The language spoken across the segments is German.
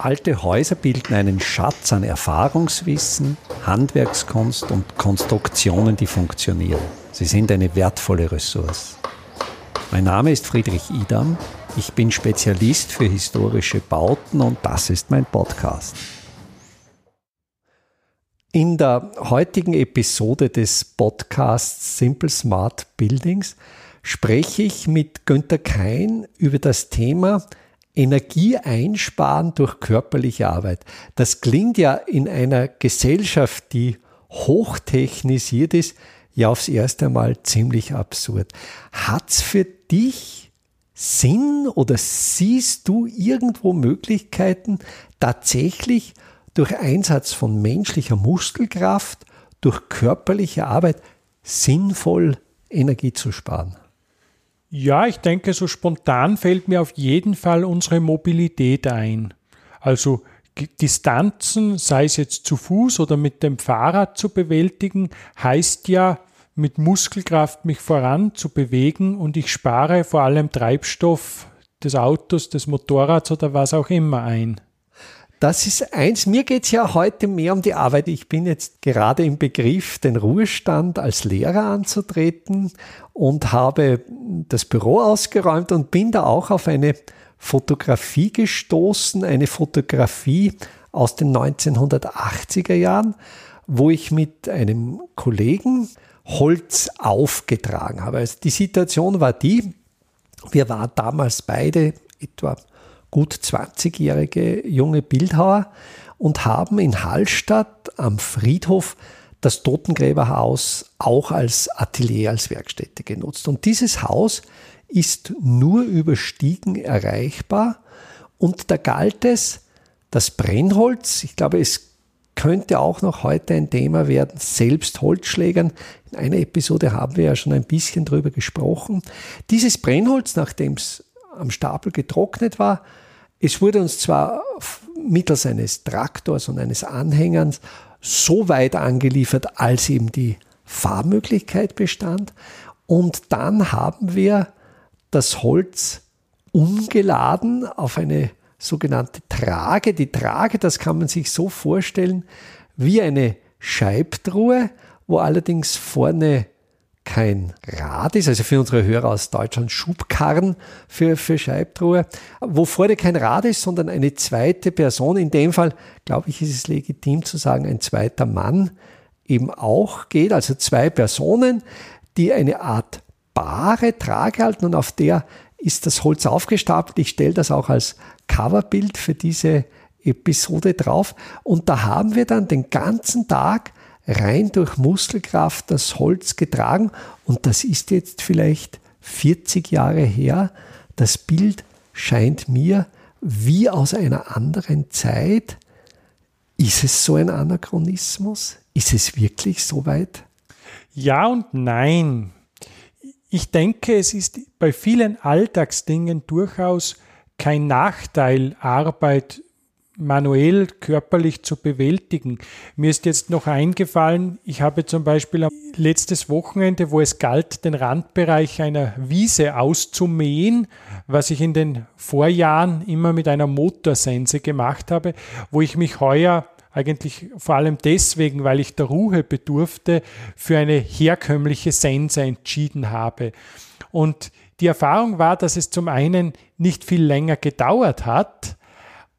Alte Häuser bilden einen Schatz an Erfahrungswissen, Handwerkskunst und Konstruktionen, die funktionieren. Sie sind eine wertvolle Ressource. Mein Name ist Friedrich Idam. Ich bin Spezialist für historische Bauten und das ist mein Podcast. In der heutigen Episode des Podcasts Simple Smart Buildings spreche ich mit Günter Kein über das Thema Energie einsparen durch körperliche Arbeit. Das klingt ja in einer Gesellschaft, die hochtechnisiert ist, ja aufs erste Mal ziemlich absurd. Hat's für dich Sinn oder siehst du irgendwo Möglichkeiten, tatsächlich durch Einsatz von menschlicher Muskelkraft, durch körperliche Arbeit sinnvoll Energie zu sparen? Ja, ich denke, so spontan fällt mir auf jeden Fall unsere Mobilität ein. Also Distanzen, sei es jetzt zu Fuß oder mit dem Fahrrad zu bewältigen, heißt ja, mit Muskelkraft mich voran zu bewegen und ich spare vor allem Treibstoff des Autos, des Motorrads oder was auch immer ein. Das ist eins. Mir geht es ja heute mehr um die Arbeit. Ich bin jetzt gerade im Begriff, den Ruhestand als Lehrer anzutreten und habe das Büro ausgeräumt und bin da auch auf eine Fotografie gestoßen, eine Fotografie aus den 1980er Jahren, wo ich mit einem Kollegen Holz aufgetragen habe. Also die Situation war die, wir waren damals beide etwa gut 20-jährige junge Bildhauer und haben in Hallstatt am Friedhof das Totengräberhaus auch als Atelier, als Werkstätte genutzt. Und dieses Haus ist nur über Stiegen erreichbar und da galt es, das Brennholz, ich glaube, es könnte auch noch heute ein Thema werden, selbst Holzschlägern. In einer Episode haben wir ja schon ein bisschen drüber gesprochen. Dieses Brennholz, nachdem es am Stapel getrocknet war. Es wurde uns zwar mittels eines Traktors und eines Anhängers so weit angeliefert, als eben die Fahrmöglichkeit bestand. Und dann haben wir das Holz umgeladen auf eine sogenannte Trage. Die Trage, das kann man sich so vorstellen wie eine Scheibtruhe, wo allerdings vorne kein Rad ist, also für unsere Hörer aus Deutschland Schubkarren für, für Scheibtruhe, wo vorne kein Rad ist, sondern eine zweite Person. In dem Fall, glaube ich, ist es legitim zu sagen, ein zweiter Mann eben auch geht, also zwei Personen, die eine Art bare Trage halten und auf der ist das Holz aufgestapelt. Ich stelle das auch als Coverbild für diese Episode drauf. Und da haben wir dann den ganzen Tag rein durch Muskelkraft das Holz getragen und das ist jetzt vielleicht 40 Jahre her. Das Bild scheint mir wie aus einer anderen Zeit. Ist es so ein Anachronismus? Ist es wirklich so weit? Ja und nein. Ich denke, es ist bei vielen Alltagsdingen durchaus kein Nachteil, Arbeit manuell körperlich zu bewältigen. Mir ist jetzt noch eingefallen, ich habe zum Beispiel letztes Wochenende, wo es galt, den Randbereich einer Wiese auszumähen, was ich in den Vorjahren immer mit einer Motorsense gemacht habe, wo ich mich heuer eigentlich vor allem deswegen, weil ich der Ruhe bedurfte, für eine herkömmliche Sense entschieden habe. Und die Erfahrung war, dass es zum einen nicht viel länger gedauert hat,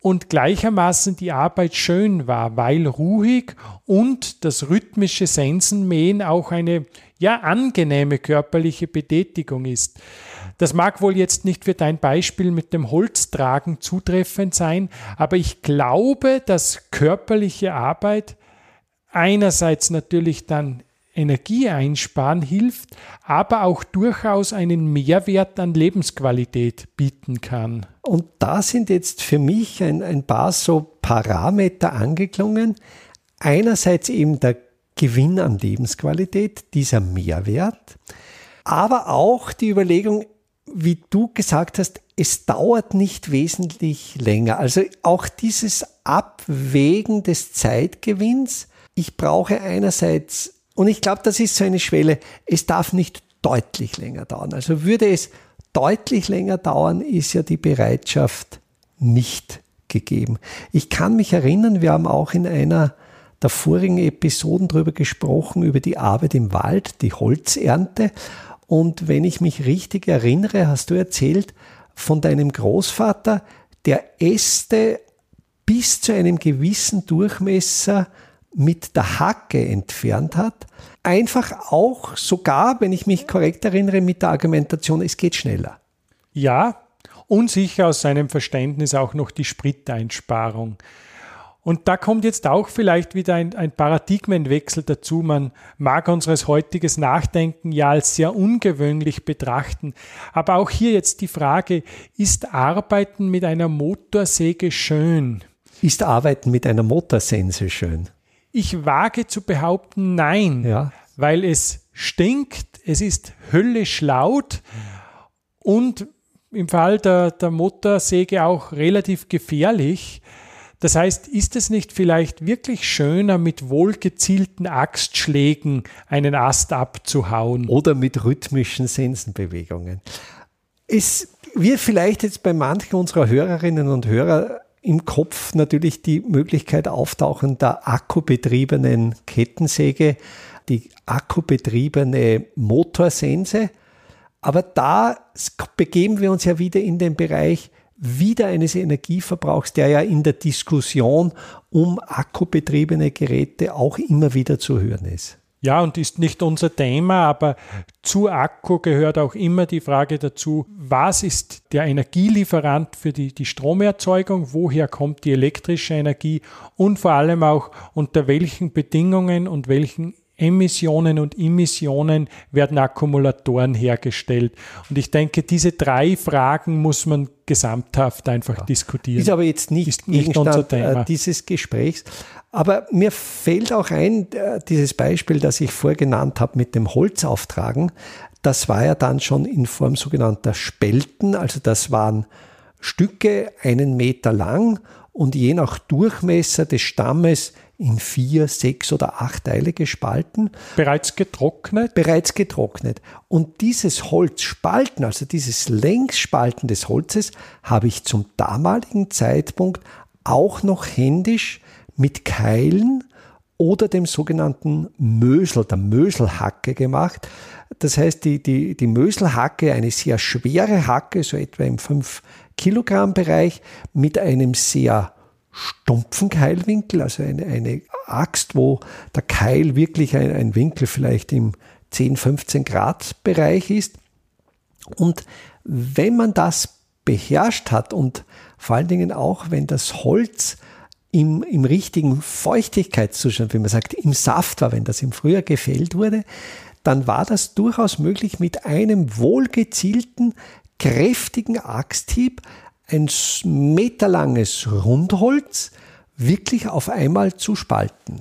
und gleichermaßen die Arbeit schön war, weil ruhig und das rhythmische Sensenmähen auch eine ja angenehme körperliche Betätigung ist. Das mag wohl jetzt nicht für dein Beispiel mit dem Holztragen zutreffend sein, aber ich glaube, dass körperliche Arbeit einerseits natürlich dann Energie einsparen hilft, aber auch durchaus einen Mehrwert an Lebensqualität bieten kann. Und da sind jetzt für mich ein, ein paar so Parameter angeklungen. Einerseits eben der Gewinn an Lebensqualität, dieser Mehrwert, aber auch die Überlegung, wie du gesagt hast, es dauert nicht wesentlich länger. Also auch dieses Abwägen des Zeitgewinns. Ich brauche einerseits und ich glaube, das ist so eine Schwelle. Es darf nicht deutlich länger dauern. Also würde es deutlich länger dauern, ist ja die Bereitschaft nicht zurückgegeben. Ich kann mich erinnern, wir haben auch in einer der vorigen Episoden darüber gesprochen, über die Arbeit im Wald, die Holzernte. Und wenn ich mich richtig erinnere, hast du erzählt von deinem Großvater, der Äste bis zu einem gewissen Durchmesser mit der Hacke entfernt hat. Einfach auch sogar, wenn ich mich korrekt erinnere, mit der Argumentation, es geht schneller. Ja, und sicher aus seinem Verständnis auch noch die Spriteinsparung. Und da kommt jetzt auch vielleicht wieder ein, ein, Paradigmenwechsel dazu. Man mag unseres heutiges Nachdenken ja als sehr ungewöhnlich betrachten. Aber auch hier jetzt die Frage, ist Arbeiten mit einer Motorsäge schön? Ist Arbeiten mit einer Motorsense schön? Ich wage zu behaupten, nein, ja. weil es stinkt, es ist höllisch laut und im Fall der, der Motorsäge auch relativ gefährlich. Das heißt, ist es nicht vielleicht wirklich schöner, mit wohlgezielten Axtschlägen einen Ast abzuhauen? Oder mit rhythmischen Sensenbewegungen. Es wird vielleicht jetzt bei manchen unserer Hörerinnen und Hörer im Kopf natürlich die Möglichkeit auftauchen der akkubetriebenen Kettensäge, die akkubetriebene Motorsense. Aber da begeben wir uns ja wieder in den Bereich wieder eines Energieverbrauchs, der ja in der Diskussion um akkubetriebene Geräte auch immer wieder zu hören ist. Ja, und ist nicht unser Thema, aber zu Akku gehört auch immer die Frage dazu, was ist der Energielieferant für die, die Stromerzeugung, woher kommt die elektrische Energie? Und vor allem auch unter welchen Bedingungen und welchen Emissionen und Emissionen werden Akkumulatoren hergestellt. Und ich denke, diese drei Fragen muss man gesamthaft einfach ja. diskutieren. Ist aber jetzt nicht, ist nicht unser Thema. dieses Gesprächs. Aber mir fällt auch ein, äh, dieses Beispiel, das ich vorher genannt habe mit dem Holzauftragen, das war ja dann schon in Form sogenannter Spelten, also das waren Stücke einen Meter lang und je nach Durchmesser des Stammes in vier, sechs oder acht Teile gespalten. Bereits getrocknet? Bereits getrocknet. Und dieses Holzspalten, also dieses Längsspalten des Holzes, habe ich zum damaligen Zeitpunkt auch noch händisch mit Keilen oder dem sogenannten Mösel, der Möselhacke gemacht. Das heißt, die, die, die Möselhacke, eine sehr schwere Hacke, so etwa im 5 Kilogramm Bereich, mit einem sehr stumpfen Keilwinkel, also eine, eine Axt, wo der Keil wirklich ein, ein Winkel vielleicht im 10, 15 Grad Bereich ist. Und wenn man das beherrscht hat und vor allen Dingen auch, wenn das Holz im, im richtigen Feuchtigkeitszustand, wie man sagt, im Saft war, wenn das im Frühjahr gefällt wurde, dann war das durchaus möglich, mit einem wohlgezielten, kräftigen Axthieb ein meterlanges Rundholz wirklich auf einmal zu spalten.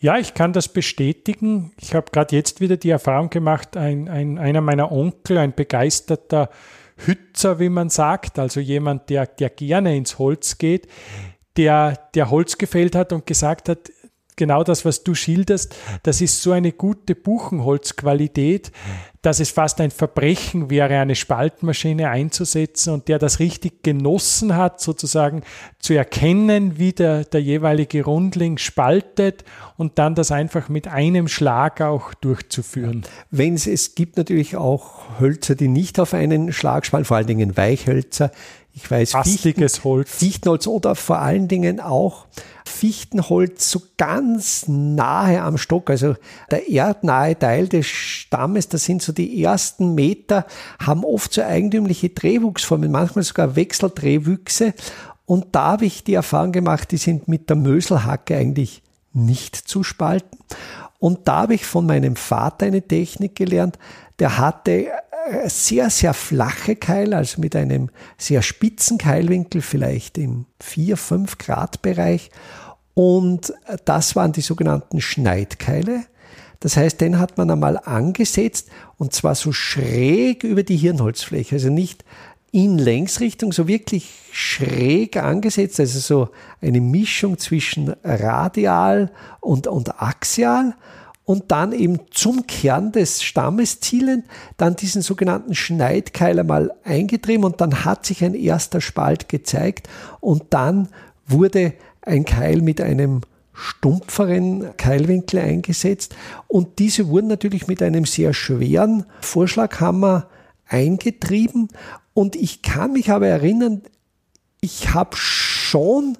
Ja, ich kann das bestätigen. Ich habe gerade jetzt wieder die Erfahrung gemacht, ein, ein, einer meiner Onkel, ein begeisterter Hützer, wie man sagt, also jemand, der, der gerne ins Holz geht, der, der Holz gefällt hat und gesagt hat, genau das, was du schilderst, das ist so eine gute Buchenholzqualität, dass es fast ein Verbrechen wäre, eine Spaltmaschine einzusetzen und der das richtig genossen hat, sozusagen zu erkennen, wie der, der jeweilige Rundling spaltet und dann das einfach mit einem Schlag auch durchzuführen. Wenn es, es gibt natürlich auch Hölzer, die nicht auf einen Schlag spalten, vor allen Dingen Weichhölzer. Ich weiß, Fichten, Holz. Fichtenholz oder vor allen Dingen auch Fichtenholz so ganz nahe am Stock, also der erdnahe Teil des Stammes, das sind so die ersten Meter, haben oft so eigentümliche Drehwuchsformen, manchmal sogar Wechseldrehwüchse. Und da habe ich die Erfahrung gemacht, die sind mit der Möselhacke eigentlich nicht zu spalten. Und da habe ich von meinem Vater eine Technik gelernt, der hatte äh, sehr, sehr flache Keile, also mit einem sehr spitzen Keilwinkel, vielleicht im 4-5 Grad Bereich. Und das waren die sogenannten Schneidkeile. Das heißt, den hat man einmal angesetzt und zwar so schräg über die Hirnholzfläche, also nicht in Längsrichtung, so wirklich schräg angesetzt, also so eine Mischung zwischen radial und, und axial. Und dann eben zum Kern des Stammes zielend, dann diesen sogenannten Schneidkeil einmal eingetrieben und dann hat sich ein erster Spalt gezeigt und dann wurde ein Keil mit einem stumpferen Keilwinkel eingesetzt und diese wurden natürlich mit einem sehr schweren Vorschlaghammer eingetrieben und ich kann mich aber erinnern, ich habe schon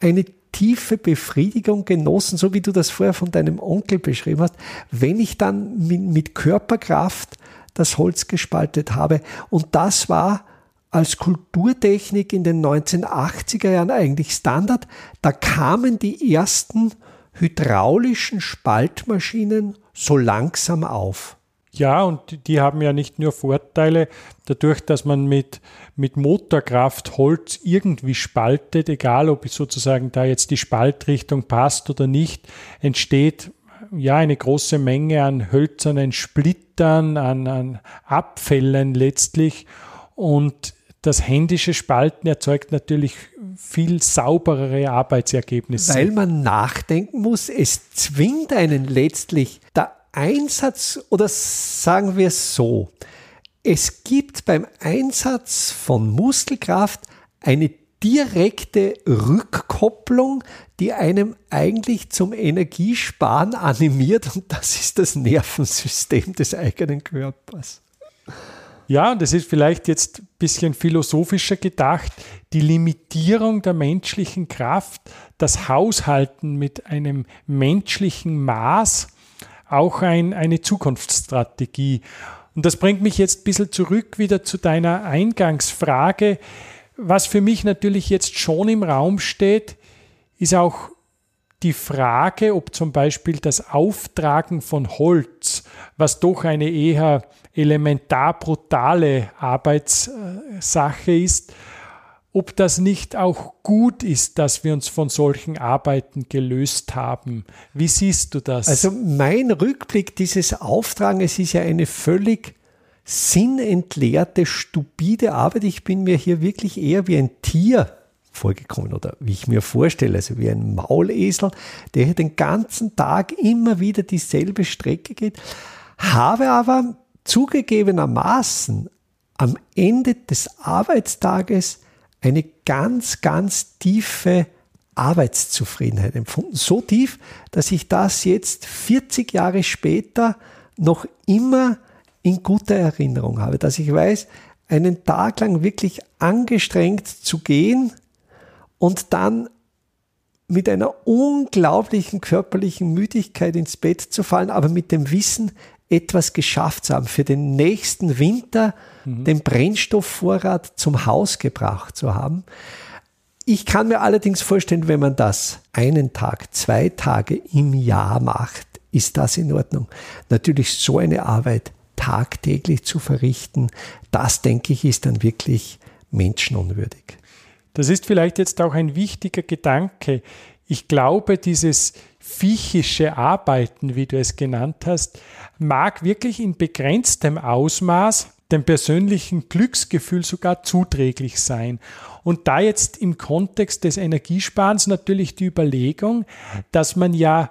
eine tiefe Befriedigung genossen, so wie du das vorher von deinem Onkel beschrieben hast, wenn ich dann mit, Körperkraft das Holz gespaltet habe. Und das war als Kulturtechnik in den 1980er Jahren eigentlich Standard. Da kamen die ersten hydraulischen Spaltmaschinen so langsam auf. Ja, und die haben ja nicht nur Vorteile dadurch, dass man mit, mit Motorkraft Holz irgendwie spaltet, egal ob sozusagen da jetzt die Spaltrichtung passt oder nicht, entsteht ja eine große Menge an hölzernen Splittern, an, an Abfällen letztlich. Und das händische Spalten erzeugt natürlich viel sauberere Arbeitsergebnisse. Weil man nachdenken muss, es zwingt einen letztlich, der Einsatz oder sagen wir es so, es gibt beim Einsatz von Muskelkraft eine direkte Rückkopplung, die einem eigentlich zum Energiesparen animiert und das ist das Nervensystem des eigenen Körpers. Ja, und es ist vielleicht jetzt bisschen philosophischer gedacht, die Limitierung der menschlichen Kraft, das Haushalten mit einem menschlichen Maß, auch ein, eine Zukunftsstrategie. Und das bringt mich jetzt ein bisschen zurück wieder zu deiner Eingangsfrage. Was für mich natürlich jetzt schon im Raum steht, ist auch die Frage, ob zum Beispiel das Auftragen von Holz, was doch eine eher elementar brutale Arbeitssache ist, ob das nicht auch gut ist, dass wir uns von solchen Arbeiten gelöst haben. Wie siehst du das? Also mein Rückblick dieses Auftragen, ist ja eine völlig sinnentleerte, stupide Arbeit. Ich bin mir hier wirklich eher wie ein Tier vorgekommen oder wie ich mir vorstelle, also wie ein Maulesel, der hier den ganzen Tag immer wieder dieselbe Strecke geht, habe aber zugegebenermaßen am Ende des Arbeitstages eine ganz, ganz tiefe Arbeitszufriedenheit empfunden. So tief, dass ich das jetzt 40 Jahre später noch immer in guter Erinnerung habe, dass ich weiß, einen Tag lang wirklich angestrengt zu gehen und dann mit einer unglaublichen körperlichen Müdigkeit ins Bett zu fallen, aber mit dem Wissen, etwas geschafft zu haben, für den nächsten Winter mhm. den Brennstoffvorrat zum Haus gebracht zu haben. Ich kann mir allerdings vorstellen, wenn man das einen Tag, zwei Tage im Jahr macht, ist das in Ordnung. Natürlich so eine Arbeit tagtäglich zu verrichten, das denke ich, ist dann wirklich menschenunwürdig. Das ist vielleicht jetzt auch ein wichtiger Gedanke. Ich glaube, dieses viechische Arbeiten, wie du es genannt hast, mag wirklich in begrenztem Ausmaß dem persönlichen Glücksgefühl sogar zuträglich sein. Und da jetzt im Kontext des Energiesparens natürlich die Überlegung, dass man ja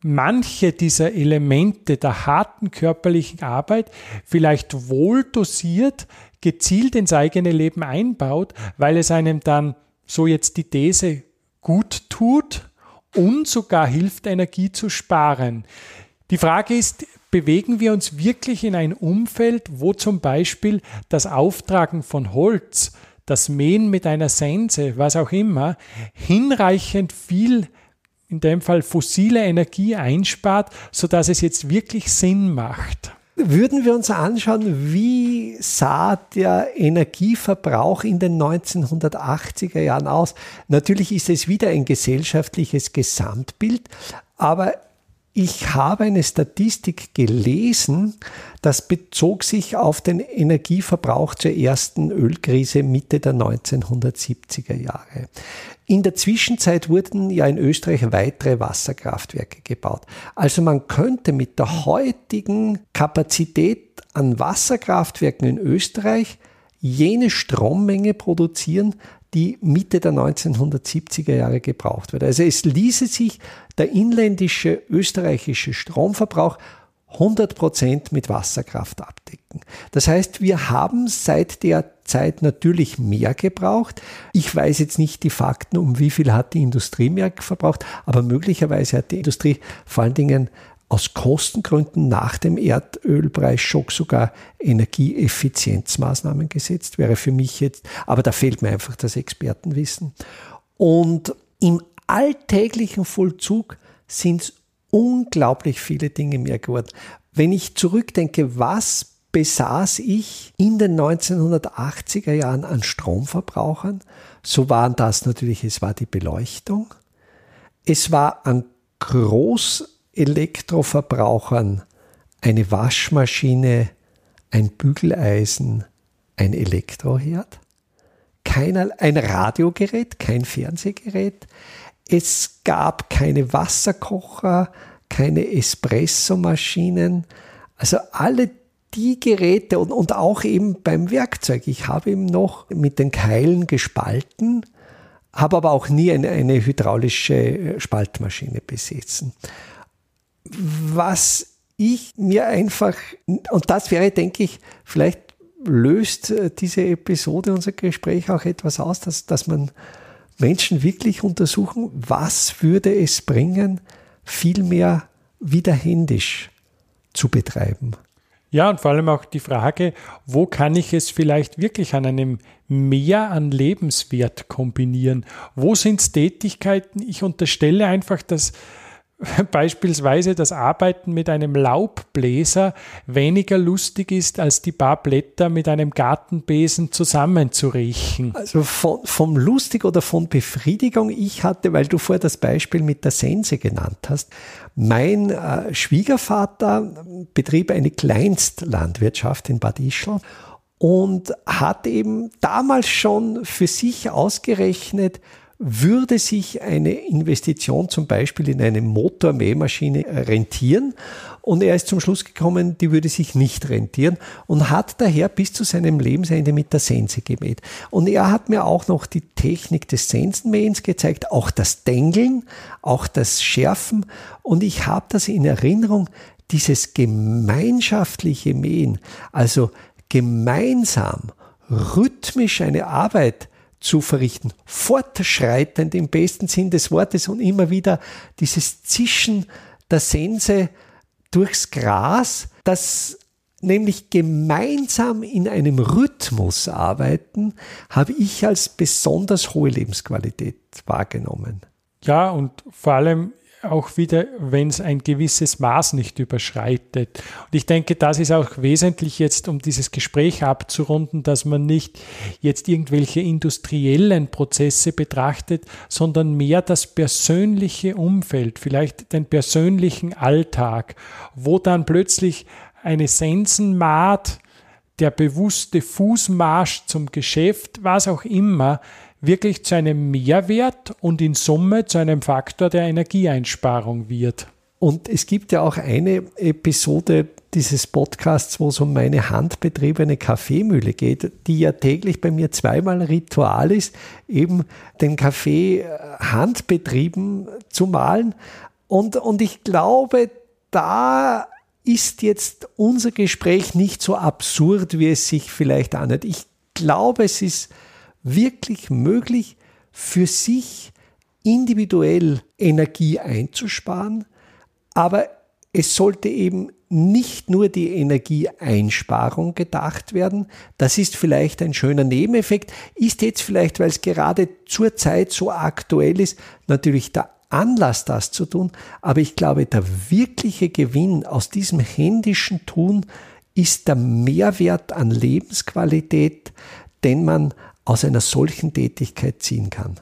manche dieser Elemente der harten körperlichen Arbeit vielleicht wohl dosiert, gezielt ins eigene Leben einbaut, weil es einem dann, so jetzt die These, gut tut und sogar hilft, Energie zu sparen. Die Frage ist, bewegen wir uns wirklich in ein Umfeld, wo zum Beispiel das Auftragen von Holz, das Mähen mit einer Sense, was auch immer, hinreichend viel, in dem Fall fossile Energie einspart, sodass es jetzt wirklich Sinn macht? Würden wir uns anschauen, wie sah der Energieverbrauch in den 1980er Jahren aus? Natürlich ist es wieder ein gesellschaftliches Gesamtbild, aber ich habe eine Statistik gelesen, das bezog sich auf den Energieverbrauch zur ersten Ölkrise Mitte der 1970er Jahre. In der Zwischenzeit wurden ja in Österreich weitere Wasserkraftwerke gebaut. Also man könnte mit der heutigen Kapazität an Wasserkraftwerken in Österreich jene Strommenge produzieren, die Mitte der 1970er Jahre gebraucht wird. Also es ließe sich der inländische österreichische Stromverbrauch 100% mit Wasserkraft abdecken. Das heißt, wir haben seit der Zeit natürlich mehr gebraucht. Ich weiß jetzt nicht die Fakten, um wie viel hat die Industrie mehr verbraucht, aber möglicherweise hat die Industrie vor allen Dingen aus Kostengründen nach dem Erdölpreisschock sogar Energieeffizienzmaßnahmen gesetzt, wäre für mich jetzt, aber da fehlt mir einfach das Expertenwissen. Und im alltäglichen Vollzug sind es unglaublich viele Dinge mehr geworden. Wenn ich zurückdenke, was besaß ich in den 1980er Jahren an Stromverbrauchern, so waren das natürlich, es war die Beleuchtung, es war an Großelektroverbrauchern eine Waschmaschine, ein Bügeleisen, ein Elektroherd, keiner, ein Radiogerät, kein Fernsehgerät, es gab keine Wasserkocher, keine Espressomaschinen. Also alle die Geräte und, und auch eben beim Werkzeug. Ich habe eben noch mit den Keilen gespalten, habe aber auch nie eine, eine hydraulische äh, Spaltmaschine besessen. Was ich mir einfach, und das wäre, denke ich, vielleicht löst äh, diese Episode, unser Gespräch auch etwas aus, dass, dass man Menschen wirklich untersuchen, was würde es bringen, viel mehr wieder händisch zu betreiben. Ja, und vor allem auch die Frage, wo kann ich es vielleicht wirklich an einem Mehr an Lebenswert kombinieren? Wo sind Tätigkeiten? Ich unterstelle einfach, dass beispielsweise das Arbeiten mit einem Laubbläser weniger lustig ist, als die paar Blätter mit einem Gartenbesen zusammenzuriechen. Also von, vom Lustig oder von Befriedigung, ich hatte, weil du vorher das Beispiel mit der Sense genannt hast, mein äh, Schwiegervater betrieb eine Kleinstlandwirtschaft in Bad Ischl und hat eben damals schon für sich ausgerechnet, würde sich eine Investition zum Beispiel in eine Motormähmaschine rentieren? Und er ist zum Schluss gekommen, die würde sich nicht rentieren und hat daher bis zu seinem Lebensende mit der Sense gemäht. Und er hat mir auch noch die Technik des Sensenmähens gezeigt, auch das Dengeln, auch das Schärfen. Und ich habe das in Erinnerung, dieses gemeinschaftliche Mähen, also gemeinsam, rhythmisch eine Arbeit zu verrichten. Fortschreitend im besten Sinn des Wortes und immer wieder dieses Zischen der Sense durchs Gras, das nämlich gemeinsam in einem Rhythmus arbeiten, habe ich als besonders hohe Lebensqualität wahrgenommen. Ja, und vor allem auch wieder, wenn es ein gewisses Maß nicht überschreitet. Und ich denke, das ist auch wesentlich jetzt, um dieses Gespräch abzurunden, dass man nicht jetzt irgendwelche industriellen Prozesse betrachtet, sondern mehr das persönliche Umfeld, vielleicht den persönlichen Alltag, wo dann plötzlich eine Sensenmaat, der bewusste Fußmarsch zum Geschäft, was auch immer, wirklich zu einem Mehrwert und in Summe zu einem Faktor der Energieeinsparung wird. Und es gibt ja auch eine Episode dieses Podcasts, wo es um meine handbetriebene Kaffeemühle geht, die ja täglich bei mir zweimal Ritual ist, eben den Kaffee äh, handbetrieben zu malen. Und, und ich glaube, da ist jetzt unser Gespräch nicht so absurd, wie es sich vielleicht anhört. Ich glaube, es ist wirklich möglich, für sich individuell Energie einzusparen, aber es sollte eben nicht nur die Energieeinsparung gedacht werden. Das ist vielleicht ein schöner Nebeneffekt, ist jetzt vielleicht, weil es gerade zur Zeit so aktuell ist, natürlich der Anlass, das zu tun. Aber ich glaube, der wirkliche Gewinn aus diesem händischen Tun ist der Mehrwert an Lebensqualität, den man aus einer solchen Tätigkeit ziehen kann.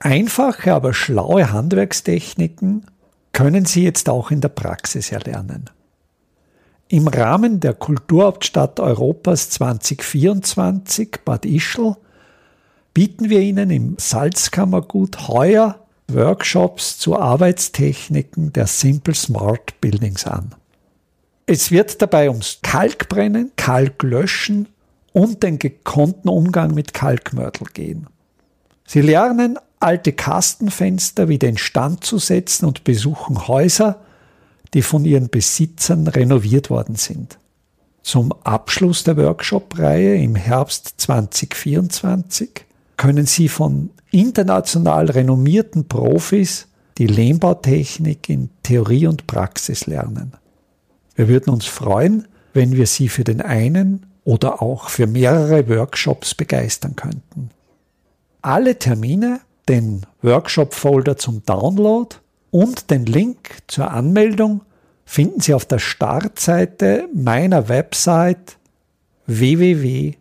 Einfache, aber schlaue Handwerkstechniken können Sie jetzt auch in der Praxis erlernen. Im Rahmen der Kulturhauptstadt Europas 2024 Bad Ischl bieten wir Ihnen im Salzkammergut heuer Workshops zu Arbeitstechniken der Simple Smart Buildings an. Es wird dabei ums Kalkbrennen, Kalklöschen und den gekonnten Umgang mit Kalkmörtel gehen. Sie lernen, alte Kastenfenster wieder in Stand zu setzen und besuchen Häuser, die von ihren Besitzern renoviert worden sind. Zum Abschluss der Workshop-Reihe im Herbst 2024 können Sie von international renommierten Profis die Lehmbautechnik in Theorie und Praxis lernen. Wir würden uns freuen, wenn wir Sie für den einen oder auch für mehrere Workshops begeistern könnten. Alle Termine, den Workshop-Folder zum Download und den Link zur Anmeldung finden Sie auf der Startseite meiner Website www.idam.at.